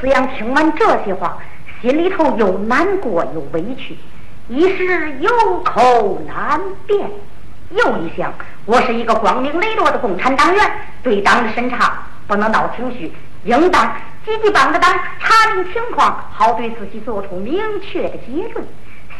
思阳听完这些话，心里头又难过又委屈，一时有口难辩。又一想，我是一个光明磊落的共产党员，对党的审查不能闹情绪，应当积极帮着党查明情况，好对自己做出明确的结论。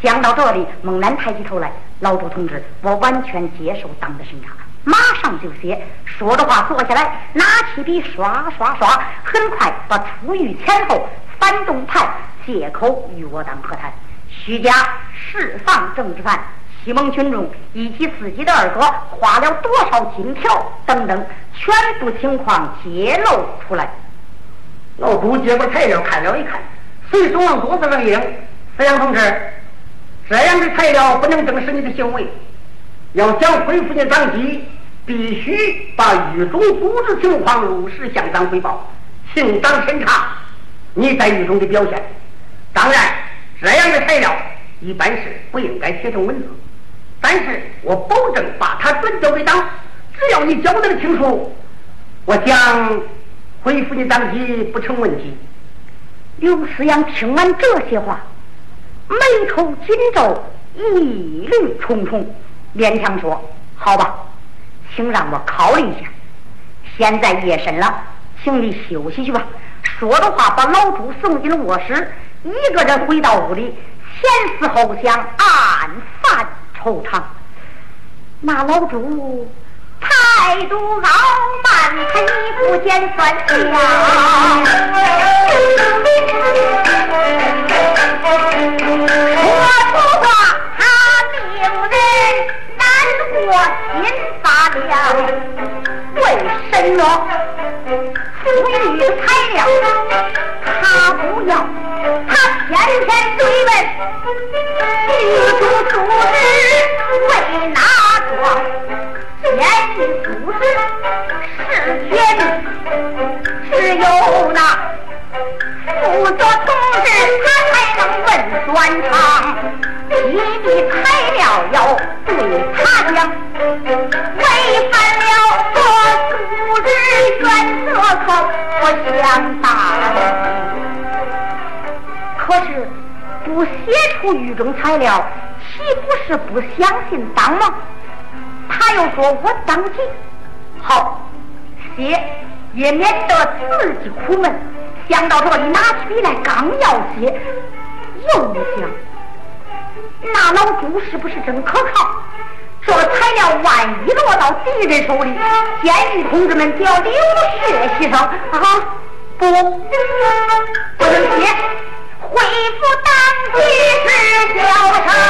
想到这里，猛然抬起头来，老朱同志，我完全接受党的审查，马上就写。说着话，坐下来，拿起笔，刷刷刷，很快把出狱前后反动派借口与我党和谈，虚假释放政治犯，欺蒙群众，以及自己的二哥花了多少金条等等，全部情况揭露出来。老朱接过材料看了一看，随手往桌子上一扔：“思阳同志。”这样的材料不能证实你的行为，要想恢复你党籍，必须把狱中组织情况如实向党汇报，请党审查你在狱中的表现。当然，这样的材料一般是不应该写成文字，但是我保证把它转交给党，只要你交代的清楚，我将恢复你党籍不成问题。刘思阳听完这些话。眉头紧皱，疑虑重重，勉强说：“好吧，请让我考虑一下。现在夜深了，请你休息去吧。”说着话，把老朱送进了卧室，一个人回到屋里，前思后想，暗犯惆怅。那老朱态度傲慢，他一不见分晓。为什么出于材料他不要。他天天追问地主组织为哪桩？天地组织是天是有那不相当。可是不写出狱中材料，岂不是不相信党吗？他又说我当即好写，也免得自己苦闷。想到这里，拿起笔来，刚要写，又一想。那老朱是不是真可靠？这材料万一落到敌人手里，监狱同志们就要流血牺牲啊！不，不能写，恢复党籍是小事儿，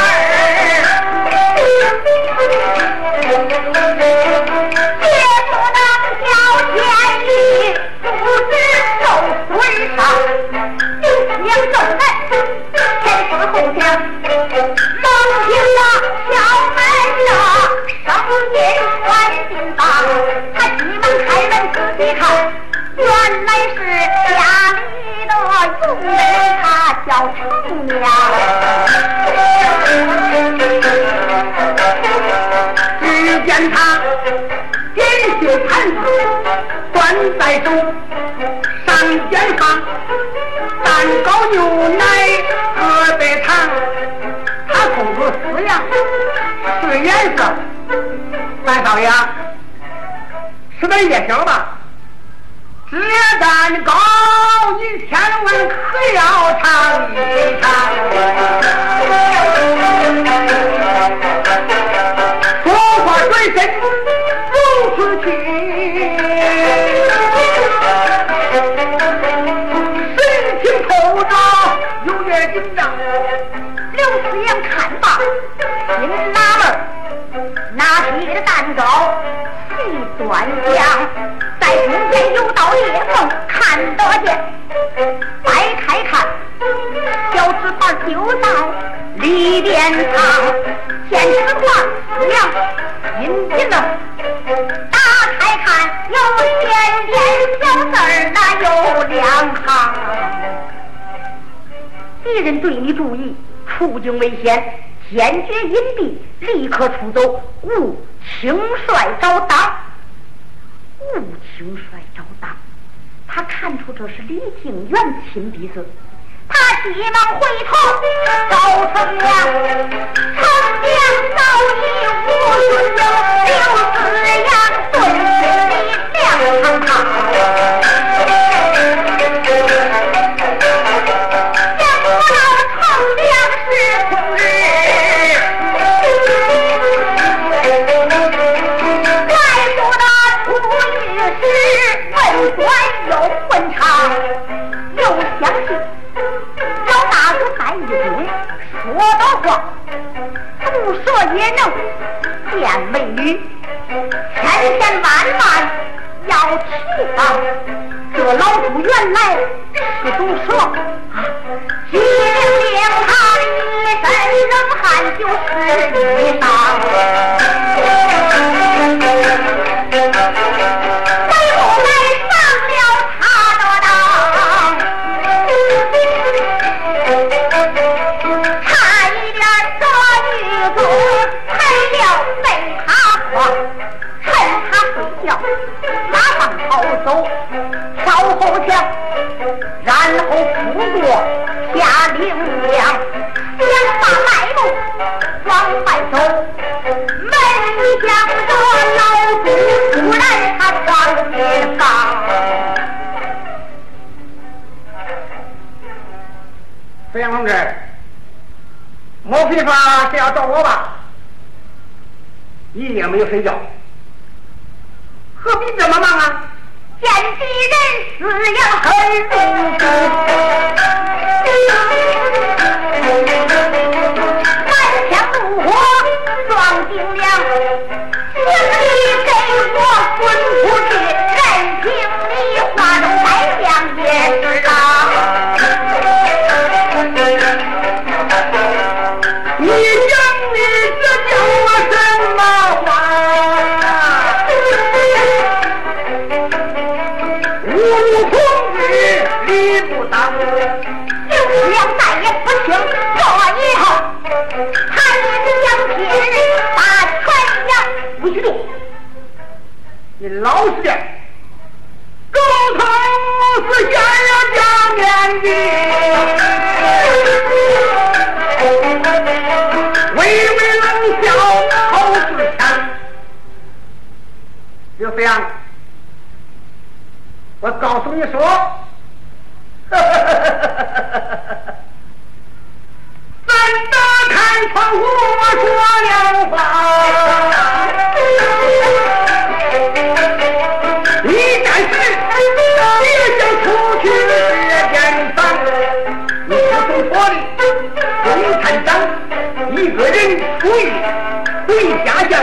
他叫程娘。只见他点心盘子端在手，上肩上。蛋糕、牛奶、喝的糖，他控制四样是颜色。范少爷，吃点夜宵吧。热蛋糕，你千万可要尝一尝。说话嘴真如此精，神情透着有点紧张。刘四爷看吧，您纳闷？拿起热蛋糕，细端详。在中间有道裂缝，看得见。掰开看，小纸板丢在里边藏，见纸团思阳紧紧的打开看，有点点小字儿，那有两行。敌人对你注意，处境危险，坚决隐蔽，立刻出走，勿轻率找党。勿轻率找党。他看出这是李景元亲笔字，他急忙回头告丞相，丞相早已无尊有六子又混长，又相信老大哥干一功，说的话不说也能见美女，千千万万要提防。这老朱原来是毒蛇啊，机灵他一身冷汗就是一裳。趁他睡觉马上逃走烧后墙然后辅过下令将先把来路往外走没想着老祖突然他穿的房飞扬同志莫非方是要找我吧？一夜没有睡觉，何必这么忙啊？见敌人死要很你老实点，狗头是先要加面的，微微冷笑口是枪。刘飞阳，我告诉你说。哈哈哈哈哈！咱打开窗户说亮话，人出狱回家乡，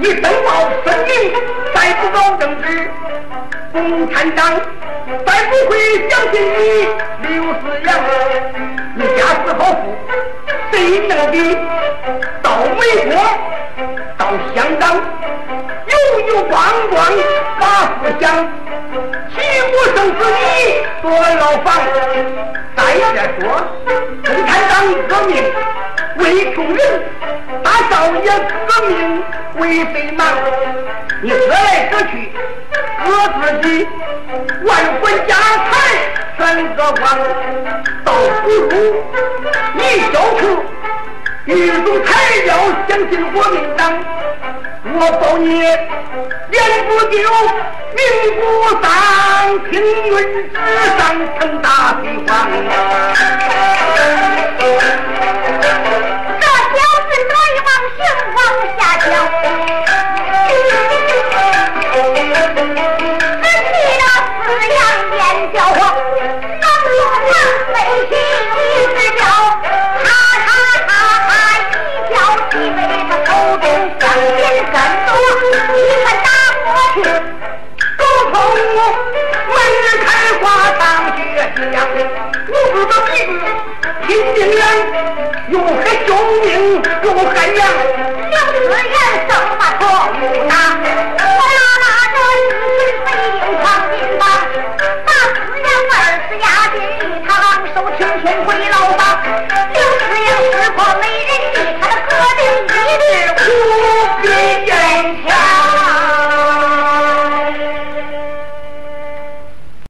你登报声明再不搞政治，共产党。再不会相信你，刘思阳，你家世好富，谁能比？到美国，到香港，悠悠逛逛把思想，岂不生死你坐牢房？再者说，共产党革命为穷人，大少爷革命为谁忙？你折来折去，我自己。万贯家财三个光，倒不如你小子一种材料相信国民党，我保你言不丢，命不丧，青云直上成大飞黄。拼命亮，又害救命又害娘，刘思源生把错误打。